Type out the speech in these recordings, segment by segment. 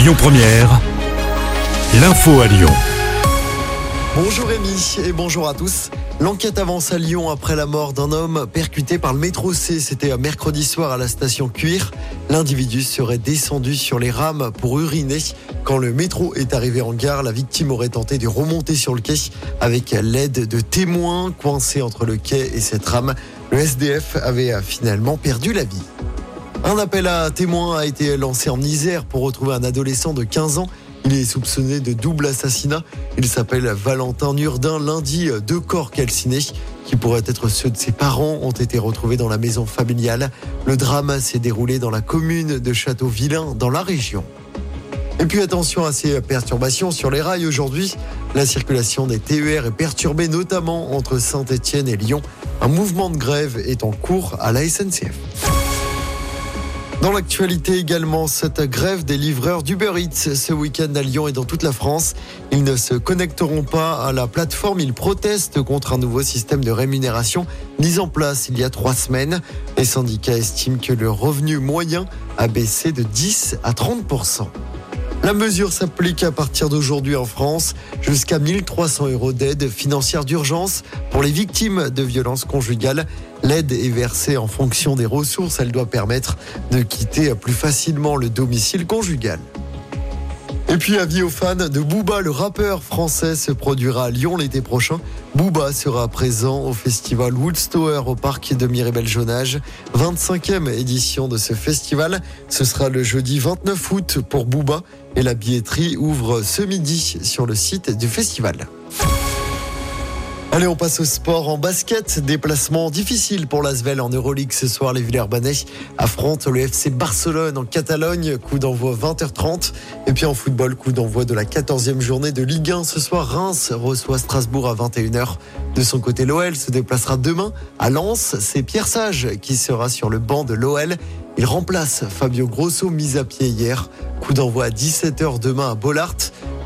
Lyon Première, l'info à Lyon. Bonjour Rémi et bonjour à tous. L'enquête avance à Lyon après la mort d'un homme percuté par le métro C. C'était mercredi soir à la station Cuir. L'individu serait descendu sur les rames pour uriner. Quand le métro est arrivé en gare, la victime aurait tenté de remonter sur le quai avec l'aide de témoins coincés entre le quai et cette rame. Le SDF avait finalement perdu la vie. Un appel à témoins a été lancé en Isère pour retrouver un adolescent de 15 ans. Il est soupçonné de double assassinat. Il s'appelle Valentin Nurdin. Lundi, deux corps calcinés, qui pourraient être ceux de ses parents, ont été retrouvés dans la maison familiale. Le drame s'est déroulé dans la commune de Château-Vilain, dans la région. Et puis attention à ces perturbations sur les rails aujourd'hui. La circulation des TER est perturbée notamment entre Saint-Étienne et Lyon. Un mouvement de grève est en cours à la SNCF. Dans l'actualité également, cette grève des livreurs d'Uber Eats ce week-end à Lyon et dans toute la France. Ils ne se connecteront pas à la plateforme. Ils protestent contre un nouveau système de rémunération mis en place il y a trois semaines. Les syndicats estiment que le revenu moyen a baissé de 10 à 30 la mesure s'applique à partir d'aujourd'hui en France, jusqu'à 1300 euros d'aide financière d'urgence pour les victimes de violences conjugales. L'aide est versée en fonction des ressources. Elle doit permettre de quitter plus facilement le domicile conjugal. Et puis avis aux fans de Booba, le rappeur français se produira à Lyon l'été prochain. Booba sera présent au festival Woodstower au parc de Miribel-Jonage. 25e édition de ce festival. Ce sera le jeudi 29 août pour Booba et la billetterie ouvre ce midi sur le site du festival. Allez, on passe au sport en basket. Déplacement difficile pour l'Asvel en Euroleague ce soir. Les Villers-Banais affrontent le FC Barcelone en Catalogne. Coup d'envoi 20h30. Et puis en football, coup d'envoi de la 14e journée de Ligue 1. Ce soir, Reims reçoit Strasbourg à 21h. De son côté, l'OL se déplacera demain à Lens. C'est Pierre Sage qui sera sur le banc de l'OL. Il remplace Fabio Grosso, mis à pied hier. Coup d'envoi à 17h demain à Bollard.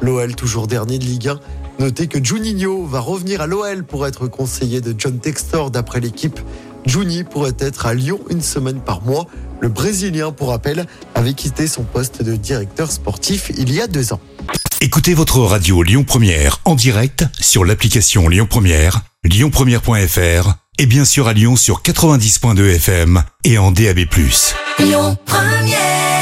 L'OL toujours dernier de Ligue 1. Notez que Juninho va revenir à l'OL pour être conseiller de John Textor d'après l'équipe. Juni pourrait être à Lyon une semaine par mois. Le Brésilien, pour rappel, avait quitté son poste de directeur sportif il y a deux ans. Écoutez votre radio Lyon Première en direct sur l'application Lyon Première, lyonpremière.fr et bien sûr à Lyon sur 90.2 FM et en DAB+. Lyon Première